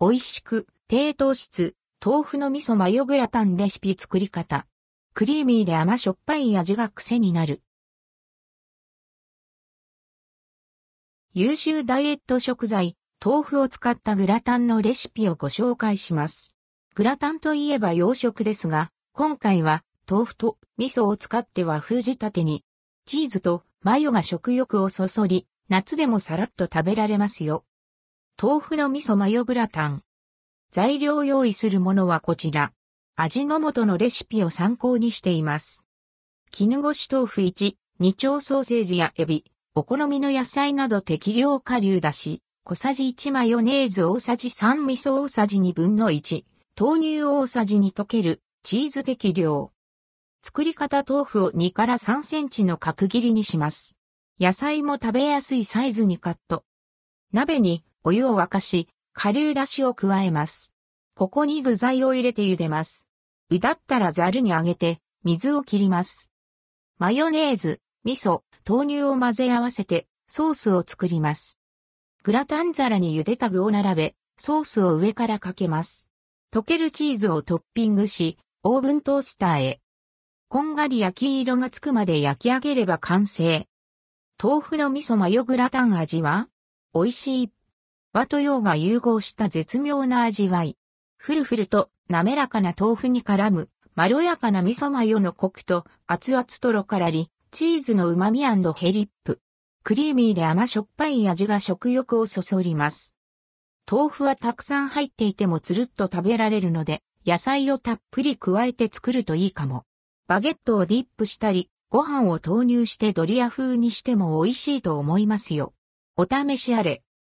美味しく、低糖質、豆腐の味噌マヨグラタンレシピ作り方。クリーミーで甘しょっぱい味が癖になる。優秀ダイエット食材、豆腐を使ったグラタンのレシピをご紹介します。グラタンといえば洋食ですが、今回は豆腐と味噌を使って和風仕立てに、チーズとマヨが食欲をそそり、夏でもさらっと食べられますよ。豆腐の味噌マヨグラタン。材料用意するものはこちら。味の素のレシピを参考にしています。絹ごし豆腐1、二丁ソーセージやエビ、お好みの野菜など適量顆粒だし、小さじ1マヨネーズ大さじ3味噌大さじ2分の1、豆乳大さじ2溶ける、チーズ適量。作り方豆腐を2から3センチの角切りにします。野菜も食べやすいサイズにカット。鍋にお湯を沸かし、顆粒だしを加えます。ここに具材を入れて茹でます。うだったらザルにあげて、水を切ります。マヨネーズ、味噌、豆乳を混ぜ合わせてソースを作ります。グラタン皿に茹でた具を並べ、ソースを上からかけます。溶けるチーズをトッピングし、オーブントースターへ。こんがり焼き色がつくまで焼き上げれば完成。豆腐の味噌マヨグラタン味は美味しい。和と洋が融合した絶妙な味わい。ふるふると滑らかな豆腐に絡む、まろやかな味噌マヨのコクと熱々とろからり、チーズの旨味ヘリップ。クリーミーで甘しょっぱい味が食欲をそそります。豆腐はたくさん入っていてもつるっと食べられるので、野菜をたっぷり加えて作るといいかも。バゲットをディップしたり、ご飯を投入してドリア風にしても美味しいと思いますよ。お試しあれ。